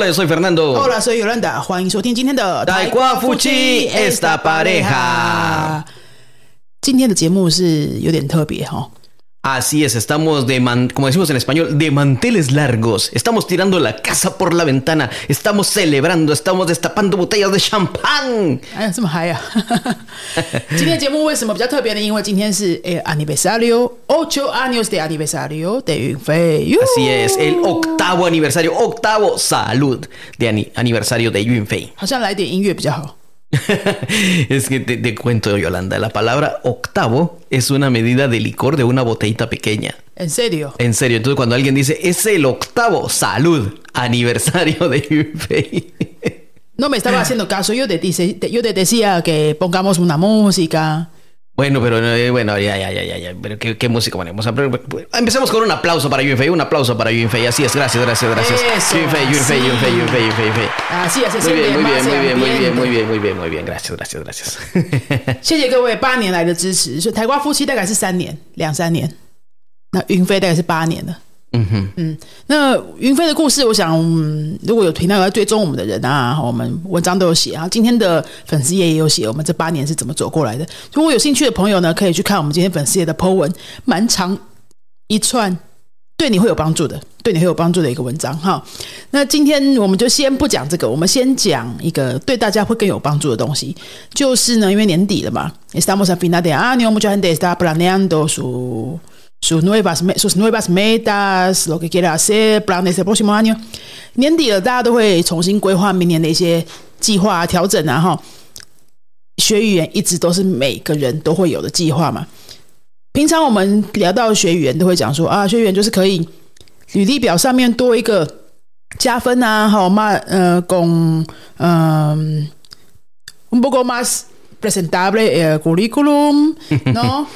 Hola, soy Fernando. Hola, soy Yolanda，欢迎收听今天的 Taekwa Fuchi esta pareja 今天的节目是有点特别哈、Así es, estamos de man, como decimos en español, de manteles largos. Estamos tirando la casa por la ventana. Estamos celebrando, estamos destapando botellas de champán. 哎呀，这么嗨呀、今天的节目为什么比较特别呢？因为今天是诶 aniversario ocho años de aniversario de 云飞。哟 Así es, el octavo aniversario, octavo salud de ani- aniversario de Yunfei. 好像来点音乐比较好。 es que te, te cuento, Yolanda, la palabra octavo es una medida de licor de una botellita pequeña. En serio，En serio, entonces cuando alguien dice es el octavo salud aniversario de Yunfei. no me estaba haciendo caso. Yo te, dice, te- yo te decía que pongamos una música. Bueno, pero eh, bueno, ya, ya, ya, ya, ya. Pero ¿qué, qué música ponemos? A ver, Empecemos con un aplauso para Yunfei, un aplauso para Yunfei. Así es, gracias, gracias, gracias. Eso, Yunfei, Yunfei, sí. Yunfei, Yunfei, Yunfei, Yunfei. 啊，是啊，是 Muy bien, muy bien, muy bien, muy bien, muy bien。 bien, muy bien, muy bien. Gracias, gracias, gracias. 谢谢各位八年来的支持。所以台瓜夫妻大概是三年，两三年。那云飞大概是八年了。 嗯哼，嗯，那云飞的故事，我想、如果有频道有在追踪我们的人啊，我们文章都有写啊，今天的粉丝页也有写，我们这八年是怎么走过来的。如果有兴趣的朋友呢，可以去看我们今天粉丝页的 po 文，蛮长一串，对你会有帮助的，对你会有帮助的一个文章哈。那今天我们就先不讲这个，我们先讲一个对大家会更有帮助的东西，就是呢，因为年底了嘛，estamos a final de año, mucha gente está planeando su sus nuevas me- sus nuevas metas, lo que quiere hacer, planes del próximo año。年底了，大家都会重新规划明年的一些计划啊、调整啊，哈。学语言一直都是每个人都会有的计划嘛。平常我们聊到学语言，都会讲说啊，学语言就是可以履历表上面多一个加分啊，好嘛，呃，con 嗯、un poco más presentable el currículum, ¿no?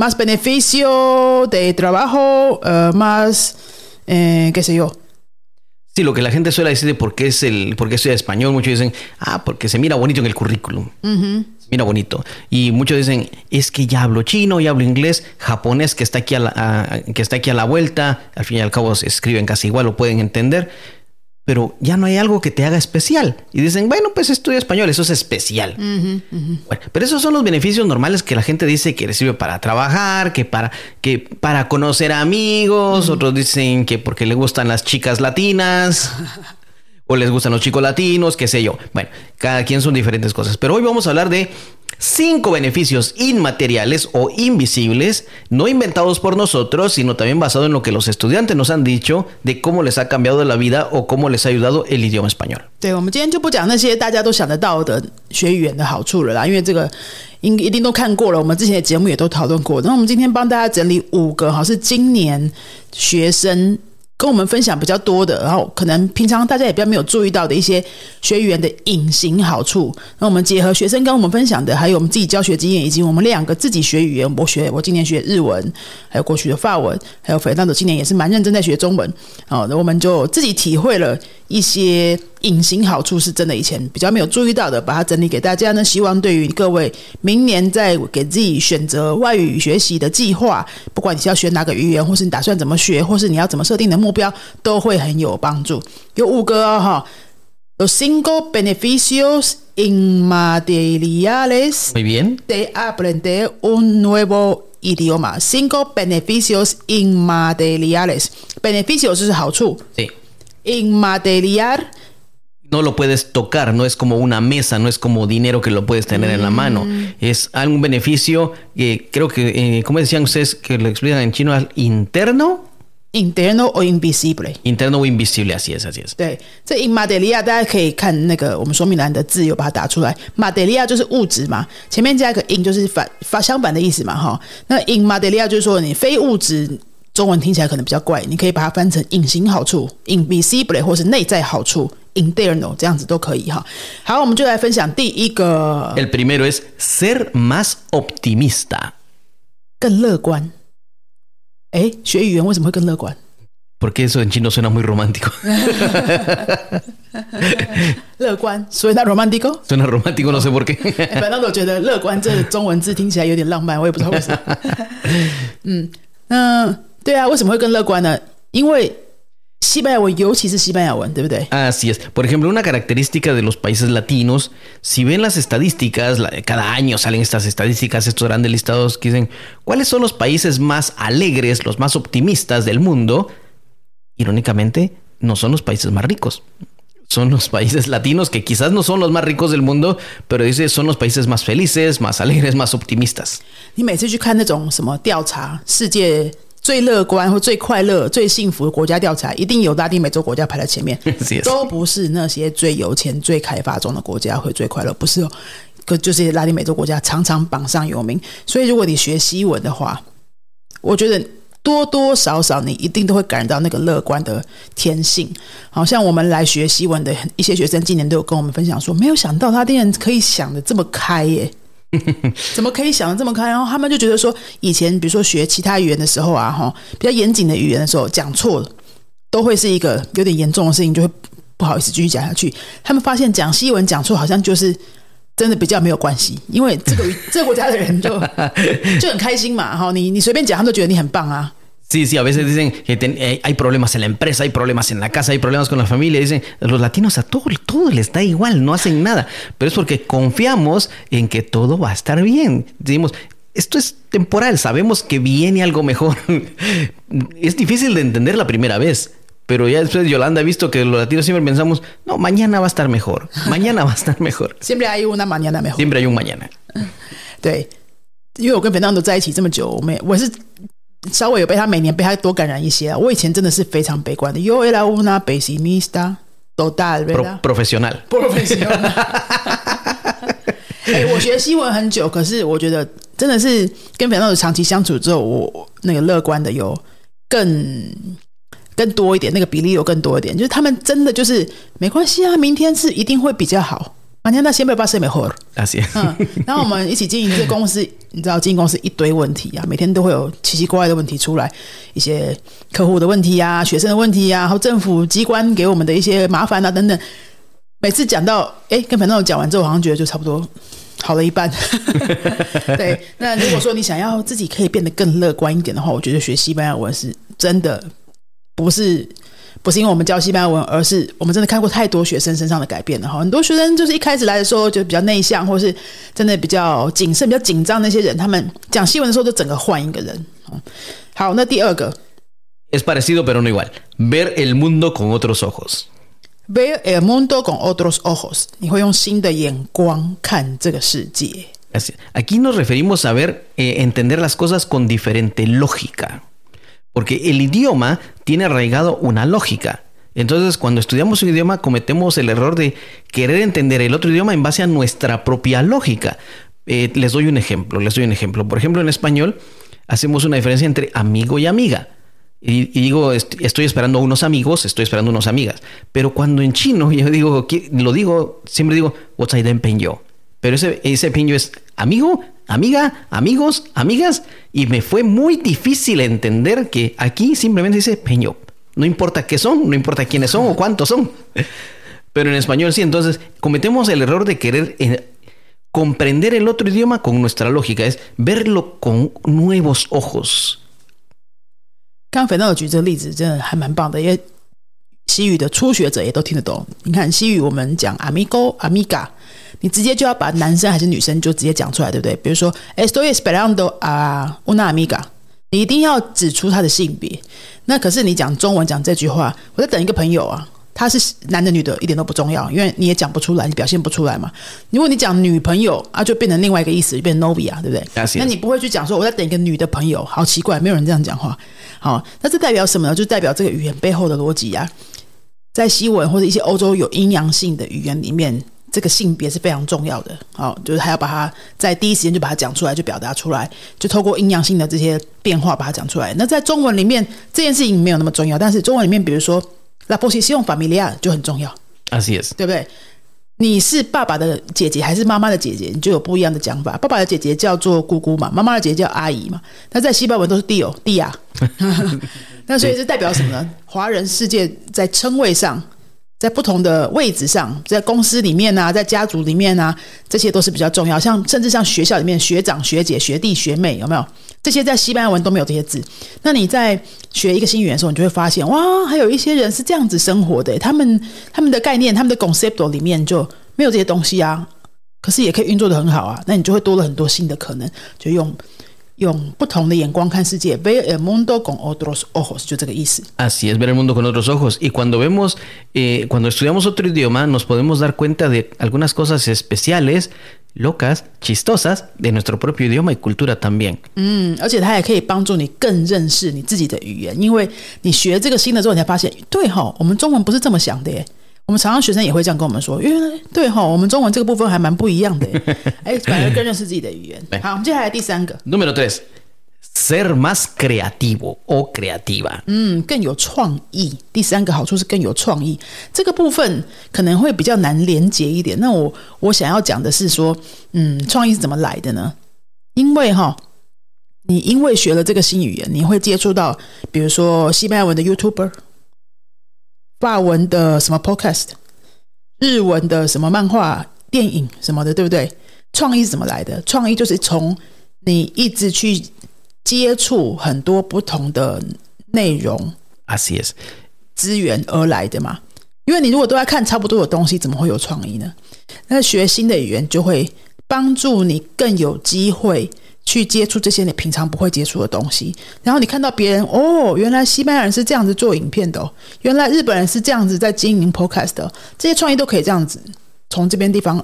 Más beneficio de trabajo, eh, más, eh, qué sé yo. Sí, lo que la gente suele decir de por qué es el, por qué estudia español, muchos dicen, ah, porque se mira bonito en el currículum. Ujú. Se Mira bonito. Y muchos dicen, es que ya hablo chino, ya hablo inglés, japonés que está aquí a la, a- que está aquí a la vuelta. Al fin y al cabo se escriben casi igual, lo pueden entender. Pero ya no hay algo que te haga especial. Y dicen, bueno, pues estudia español, eso es especial. Bueno, pero esos son los beneficios normales que la gente dice que le sirve para trabajar, que para, que para conocer amigos, otros dicen que porque le gustan las chicas latinas. o les gustan los chicos latinos, qué sé yo. Bueno, cada quien son diferentes cosas. Pero hoy vamos a hablar de cinco beneficios inmateriales o invisibles, no inventados por nosotros, sino también basado en lo que los estudiantes nos han dicho de cómo les ha cambiado la vida o cómo les ha ayudado el idioma español. 对，我们今天就不讲那些大家都想得到的学语言的好处了啦，因为这个应一定都看过了，我们之前的节目也都讨论过。那我们今天帮大家整理五个，好是今年学生 跟我们分享比较多的，然后可能平常大家也比较没有注意到的一些学语言的隐形好处。那我们结合学生跟我们分享的，还有我们自己教学经验，以及我们两个自己学语言，我学我今年学日文，还有过去的法文，还有斐浪的今年也是蛮认真在学中文。哦，那我们就自己体会了一些隐形好处，是真的以前比较没有注意到的，把它整理给大家呢。希望对于各位明年在给自己选择外语学习的计划，不管你是要学哪个语言，或是你打算怎么学，或是你要怎么设定的目标，都会很有帮助。有五个哦，哈。Los cinco beneficios inmateriales Muy bien. de aprender un nuevo idioma. Cinco beneficios inmateriales. Beneficios 就是好处 Sí. inmaterial no lo puedes tocar, no es como una mesa, no es como dinero que lo puedes tener en la mano. Es algún beneficio que creo que, eh, ¿cómo decían ustedes que lo explican en chino? Al interno, interno o invisible。interno o invisible, así es, así es. 对，这 in materia 大家可以看那个我们说明栏的字，有把它打出来。materia 就是物质嘛，前面加一个 in 就是反反相反的意思嘛，哈。那 in materia 就是说你非物质，中文听起来可能比较怪，你可以把它翻成隐形好处 invisible 或是内在好处 internal 这样子都可以哈。好，我们就来分享第一个 El primero es ser más optimista. 更乐观。哎，学语言为什么会更乐观？Porque eso en chino suena muy romántico. 乐观，所以那 romántico。suena romántico, no sé por qué. 哎反正我觉得“乐观”这中文字听起来有点浪漫，我也不知道为什么。嗯，那对啊，为什么会更乐观呢？因为西班牙文，尤其是西班牙文，对不对？ Así es. Por ejemplo, una característica de los países latinos, si ven las estadísticas, la- cada año salen estas estadísticas, estos grandes listados que dicen cuáles son los países más alegres, los más optimistas del mundo, irónicamente, no son los países más ricos. Son los países latinos que quizás no son los más ricos del mundo, pero dice son los países más felices, más alegres, más optimistas. 你每次去看那种什么调查，世界 最乐观或最快乐、最幸福的国家调查，一定有拉丁美洲国家排在前面 都不是那些最有钱、最开发中的国家会最快乐，不是哦。可就是拉丁美洲国家常常榜上有名，所以如果你学西文的话，我觉得多多少少你一定都会感染到那个乐观的天性。好像我们来学西文的一些学生，今年都有跟我们分享说，没有想到拉丁人可以想的这么开耶。怎么可以想的这么开？然后他们就觉得说，以前比如说学其他语言的时候啊，哈，比较严谨的语言的时候，讲错了都会是一个有点严重的事情，就会不好意思继续讲下去。他们发现讲西文讲错，好像就是真的比较没有关系，因为这个 这个国家的人就就很开心嘛，哈，你你随便讲，他们都觉得你很棒啊。Sí, sí, a veces dicen que ten- eh, hay problemas en la empresa, hay problemas en la casa, hay problemas con la familia. Dicen, los latinos a todo, todo les da igual, no hacen nada. Pero es porque confiamos en que todo va a estar bien. Decimos, esto es temporal, sabemos que viene algo mejor. es difícil de entender la primera vez. Pero ya después Yolanda ha visto que los latinos siempre pensamos, no, mañana va a estar mejor, mañana va a estar mejor. Siempre hay una mañana mejor。 Siempre hay un mañana. 对，因为我跟 Fernando 在一起这么久，我们我是 稍微有被他每年被他多感染一些啊。我以前真的是非常悲观的，Yo era una pesimista total, Pro- ¿verdad? profesional. profesional。哎、我学西文很久，可是我觉得真的是跟 Fernando 长期相处之后，我那个乐观的有更更多一点，那个比例有更多一点。就是他们真的就是没关系啊，明天是一定会比较好。Mañana siempre va a ser mejor。Así 嗯，然后我们一起经营这个公司，你知道经营公司一堆问题啊，每天都会有奇奇怪怪的问题出来，一些客户的问题啊、学生的问题啊，然后政府机关给我们的一些麻烦啊等等。每次讲到哎，跟朋友讲完之后，好像觉得就差不多好了一半。对，那如果说你想要自己可以变得更乐观一点的话，我觉得学西班牙文是真的不是不是因为我们教西班牙文，而是我们真的看过太多学生身上的改变了哈。很多学生就是一开始来的时候就比较内向，或是真的比较谨慎、比较紧张那些人，他们讲西文的时候就整个换一个人。哦好，那第二个 Es parecido pero no igual. Ver el mundo con otros ojos. ver el mundo con otros ojos，你会用新的眼光看这个世界。Aquí nos referimos a ver, eh, entender las cosas con diferente lógica. Porque el idioma tiene arraigado una lógica. Entonces, cuando estudiamos un idioma, cometemos el error de querer entender el otro idioma en base a nuestra propia lógica. Eh, les doy un ejemplo, les doy un ejemplo. Por ejemplo, en español hacemos una diferencia entre amigo y amiga. Y, digo, est- estoy esperando a unos amigos, estoy esperando a unas amigas. Pero cuando en chino yo digo, ¿qué- lo digo, siempre digo, what's I yo? Pero ese, ese es amigo, amiga, amigos, amigas. Y me fue muy difícil entender que aquí simplemente dice peño. No importa qué son, no importa quiénes son o cuántos son. Pero en español sí. Entonces cometemos el error de querer eh, comprender el otro idioma con nuestra lógica. Es verlo con nuevos ojos. 刚刚肥皂举这个例子真的还蛮棒的，因为 西语的初学者也都听得懂。你看西语我们讲 amigo、amiga，你直接就要把男生还是女生就直接讲出来，对不对？比如说 estoy esperando a una amiga，你一定要指出他的性别。那可是你讲中文讲这句话，我在等一个朋友啊，他是男的女的，一点都不重要，因为你也讲不出来，你表现不出来嘛。如果你讲女朋友啊，就变成另外一个意思，就变成 novia，对不对那你不会去讲说我在等一个女的朋友，好奇怪，没有人这样讲话。好，那这代表什么呢？就代表这个语言背后的逻辑啊。在西文或者一些欧洲有阴阳性的语言里面，这个性别是非常重要的。好，就是还要把它在第一时间就把它讲出来，就表达出来，就透过阴阳性的这些变化把它讲出来。那在中文里面，这件事情没有那么重要，但是中文里面，比如说 la posición familiar 就很重要。Así es. 对不对？你是爸爸的姐姐还是妈妈的姐姐，你就有不一样的讲法。爸爸的姐姐叫做姑姑嘛，妈妈的姐姐叫阿姨嘛。那在西班牙文都是弟哦，弟呀。那所以这代表什么呢？华人世界在称谓上，在不同的位置上，在公司里面啊，在家族里面啊，这些都是比较重要。像甚至像学校里面学长、学姐、学弟、学妹，有没有？这些在西班牙文都没有这些字。那你在学一个新语言的时候，你就会发现，哇，还有一些人是这样子生活的，他们他们的概念、他们的 concept 里面就没有这些东西啊。可是也可以运作的很好啊，那你就会多了很多新的可能，就用。用不同的眼光看世界，ver el mundo con otros ojos，就这个意思。Así es, ver el mundo con otros ojos. Y cuando vemos, eh, cuando estudiamos otro idioma, nos podemos dar cuenta de algunas cosas especiales, locas, chistosas de nuestro propio idioma y cultura también. 嗯，而且它也可以帮助你更认识你自己的语言，因为你学这个新的之后，你才发现，对哈，我们中文不是这么想的耶。 我们常常学生也会这样跟我们说，因为对哈，我们中文这个部分还蛮不一样的，哎，反而更认识自己的语言。好，我们接下来第三个，Número tres。ser más creativo o creativa。嗯，更有创意。第三个好处是更有创意。这个部分可能会比较难连接一点。那我我想要讲的是说，嗯，创意是怎么来的呢？因为哈，你因为学了这个新语言，你会接触到，比如说西班牙文的 YouTuber。法文的什么 Podcast，日文的什么漫画、电影什么的，对不对？创意是怎么来的？创意就是从你一直去接触很多不同的内容，Así es，资源而来的嘛。因为你如果都在看差不多的东西，怎么会有创意呢？那学新的语言就会帮助你更有机会。去接触这些你平常不会接触的东西，然后你看到别人哦，原来西班牙人是这样子做影片的，原来日本人是这样子在经营 podcast 的，这些创意都可以这样子从这边地方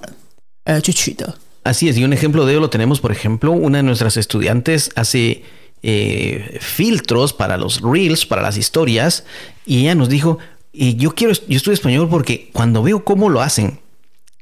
呃去取得。Así es, y un ejemplo de ello lo tenemos, por ejemplo, una de nuestras estudiantes hace eh, filtros para los reels, para las historias, y ella nos dijo, yo quiero, yo estudio español porque cuando veo cómo lo hacen,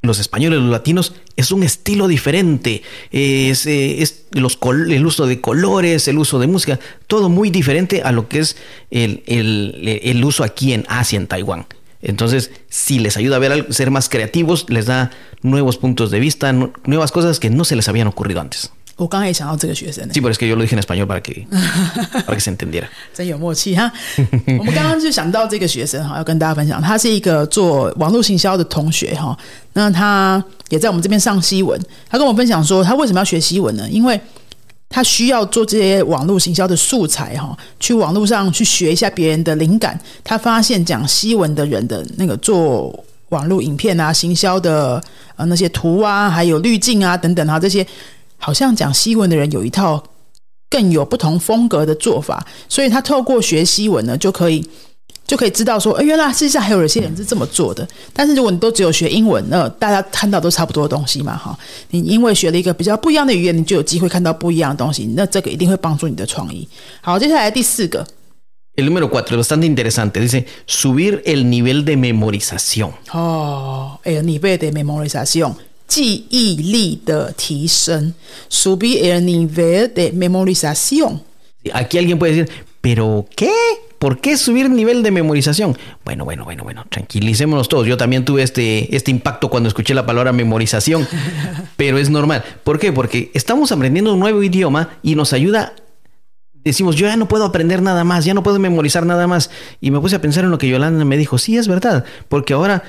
los españoles, los latinos, es un estilo diferente. Es, eh, el uso de colores, el uso de música, todo muy diferente a lo que es el, el, el uso aquí en Asia, en Taiwán. Entonces, si les ayuda a ver, ser más creativos, les da nuevos puntos de vista, nuevas cosas que no se les habían ocurrido antes. 我刚才也想到这个学生，基本是 que yo lo dije en español para que para que se entendiera。真有默契哈！我们刚刚就想到这个学生哈，要跟大家分享，他是一个做网络行销的同学哈。那他也在我们这边上西文，他跟我分享说，他为什么要学西文呢？因为他需要做这些网络行销的素材哈，去网络上去学一下别人的灵感。他发现讲西文的人的那个做网络影片啊、行销的呃那些图啊，还有滤镜啊等等哈这些。好像讲西文的人有一套更有不同风格的做法，所以他透过学西文呢，就可以就可以知道说，哎，原来世界上还有一些人是这么做的。但是如果你都只有学英文，那大家看到都差不多的东西嘛，哈。你因为学了一个比较不一样的语言，你就有机会看到不一样的东西，那这个一定会帮助你的创意。好，接下来第四个，el número cuatro bastante interesante dice subir el nivel de memorización。哦，el nivel de memorización。记忆力的提升，subir el nivel de memorización. Aquí alguien puede decir, ¿pero qué? ¿Por qué subir el nivel de memorización? Bueno, bueno, bueno, bueno, tranquilicémonos todos. Yo también tuve este, este impacto cuando escuché la palabra memorización, pero es normal. ¿Por qué? Porque estamos aprendiendo un nuevo idioma y nos ayuda. Decimos, yo ya no puedo aprender nada más, ya no puedo memorizar nada más. Y me puse a pensar en lo que Yolanda me dijo. Sí, es verdad, porque ahora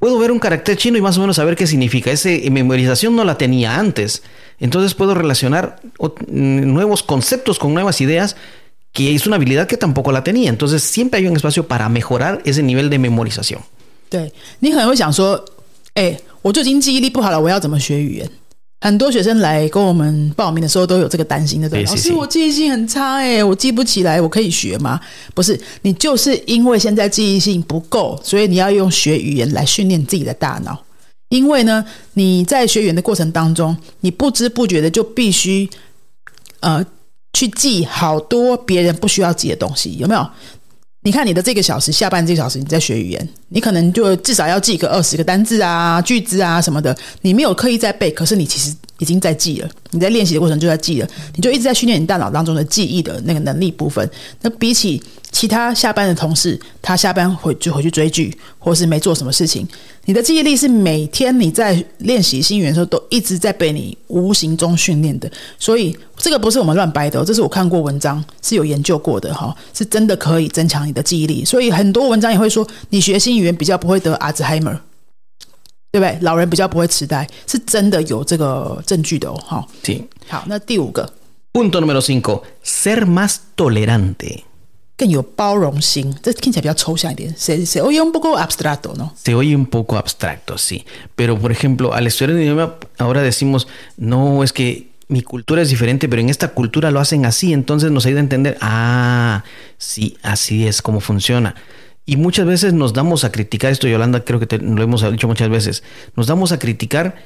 puedo ver un carácter chino y más o menos saber qué significa. Esa memorización no la tenía antes. Entonces puedo relacionar mm, nuevos conceptos con nuevas ideas, que es una habilidad que tampoco la tenía. Entonces siempre hay un espacio para mejorar ese nivel de memorización. 对你可能会想说，哎，我就已经记忆力不好了，我要怎么学语言？ 很多学生来跟我们报名的时候都有这个担心的，对老师，我记忆性很差，哎，我记不起来，我可以学吗？不是，你就是因为现在记忆性不够，所以你要用学语言来训练自己的大脑。因为呢，你在学语言的过程当中，你不知不觉的就必须呃去记好多别人不需要记的东西，有没有？你看你的这个小时，下半这个小时你在学语言，你可能就至少要记个二十个单字啊、句子啊什么的。你没有刻意在背，可是你其实已经在记了。你在练习的过程就在记了，你就一直在训练你大脑当中的记忆的那个能力部分。那比起其他下班的同事，他下班回就回去追剧，或是没做什么事情。你的记忆力是每天你在练习新语言的时候，都一直在被你无形中训练的。所以这个不是我们乱掰的，这是我看过文章是有研究过的哈，是真的可以增强你的记忆力。所以很多文章也会说，你学新语言比较不会得阿兹海默，对不对？老人比较不会痴呆，是真的有这个证据的哦。哈，好，那第五个。Punto número 5. Ser más tolerante. 更有包容心，这听起来比较抽象一点。Se se oye un poco abstracto, ¿no? Se oye un poco abstracto, sí. Pero, por ejemplo, al estudiar el idioma, ahora decimos, no, es que mi cultura es diferente, pero en esta cultura lo hacen así, entonces nos ayuda a entender, ah, sí, así es como funciona. Y muchas veces nos damos a criticar, esto Yolanda creo que te, lo hemos dicho muchas veces, nos damos a criticar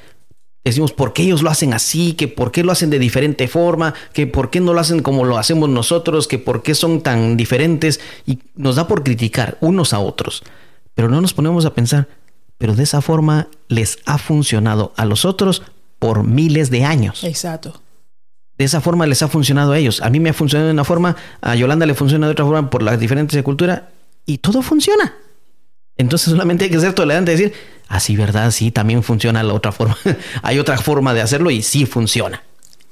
decimos por qué ellos lo hacen así, que por qué lo hacen de diferente forma, que por qué no lo hacen como lo hacemos nosotros, que por qué son tan diferentes y nos da por criticar unos a otros. Pero no nos ponemos a pensar, pero de esa forma les ha funcionado a los otros por miles de años. Exacto. De esa forma les ha funcionado a ellos. A mí me ha funcionado de una forma, a Yolanda le funciona de otra forma por las diferentes de cultura y todo funciona. Entonces solamente hay que ser tolerante y decir, así, ¿verdad? Sí, también funciona la otra forma. hay otra forma de hacerlo y sí funciona.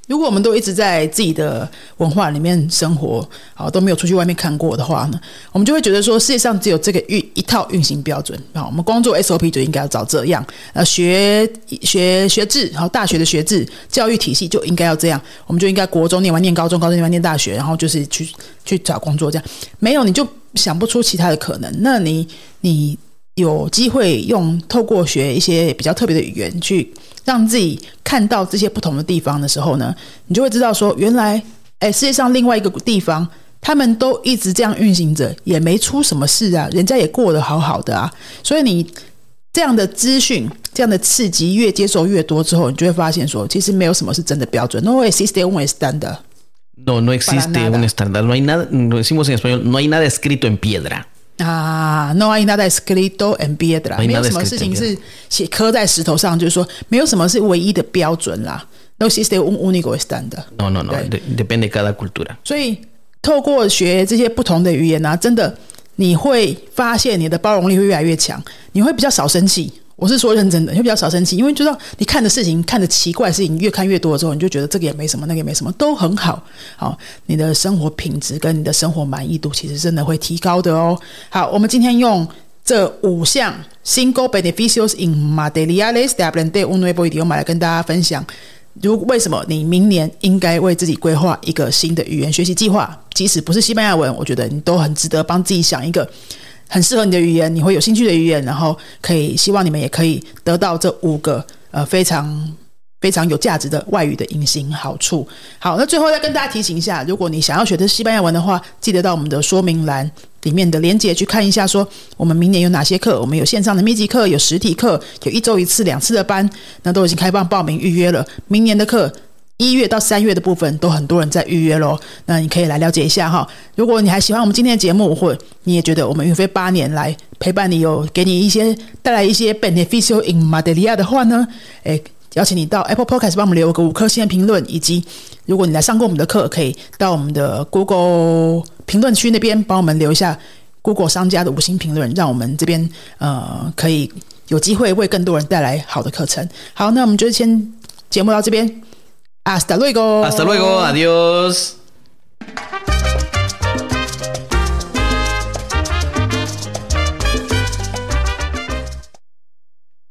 如果我们都一直在自己的文化里面生活，好都没有出去外面看过的话呢，我们就会觉得说世界上只有这个运一套运行标准啊。我们光做 SOP 就应该要找这样，呃，学学学制，好大学的学制教育体系就应该要这样，我们就应该国中念完念高中，高中念完念大学，然后就是去去找工作这样。没有你就想不出其他的可能。那你你有机会用透过学一些比较特别的语言去。让自己看到这些不同的地方的时候呢，你就会知道说，原来，哎，世界上另外一个地方，他们都一直这样运行着，也没出什么事啊，人家也过得好好的啊。所以你这样的资讯、这样的刺激越接受越多之后，你就会发现说，其实没有什么是真的标准。No existe un estándar. No, no existe un estándar. No hay nada. Decimos en español, no hay nada escrito en piedra. 啊，no hay nada escrito en piedra，没有什么事情是写刻在石头上，就是说没有什么是唯一的标准啦。No existe un único estándar。No no no, depende cada cultura。所以透过学这些不同的语言啊，真的你会发现你的包容力会越来越强，你会比较少生气。我是说认真的，你会比较少生气，因为知道你看的事情、看的奇怪事情越看越多了之后，你就觉得这个也没什么，那个也没什么，都很好。好，你的生活品质跟你的生活满意度其实真的会提高的哦。好，我们今天用这五项 single beneficios in materiales de aprender un nuevo idioma 来跟大家分享，如为什么你明年应该为自己规划一个新的语言学习计划，即使不是西班牙文，我觉得你都很值得帮自己想一个。很适合你的语言，你会有兴趣的语言，然后可以希望你们也可以得到这五个呃非常非常有价值的外语的隐形好处。好，那最后再跟大家提醒一下，如果你想要学的西班牙文的话，记得到我们的说明栏里面的链接去看一下，说我们明年有哪些课，我们有线上的密集课，有实体课，有一周一次、两次的班，那都已经开放报名预约了。明年的课。一月到三月的部分都很多人在预约喽，那你可以来了解一下哈。如果你还喜欢我们今天的节目，或你也觉得我们运飞八年来陪伴你，有给你一些带来一些 beneficial in m a d e l i a 的话呢，诶，邀请你到 Apple Podcast 帮我们留个五颗星的评论，以及如果你来上过我们的课，可以到我们的 Google 评论区那边帮我们留一下 Google 商家的五星评论，让我们这边呃可以有机会为更多人带来好的课程。好，那我们就先节目到这边。Hasta luego. Hasta luego. Adiós.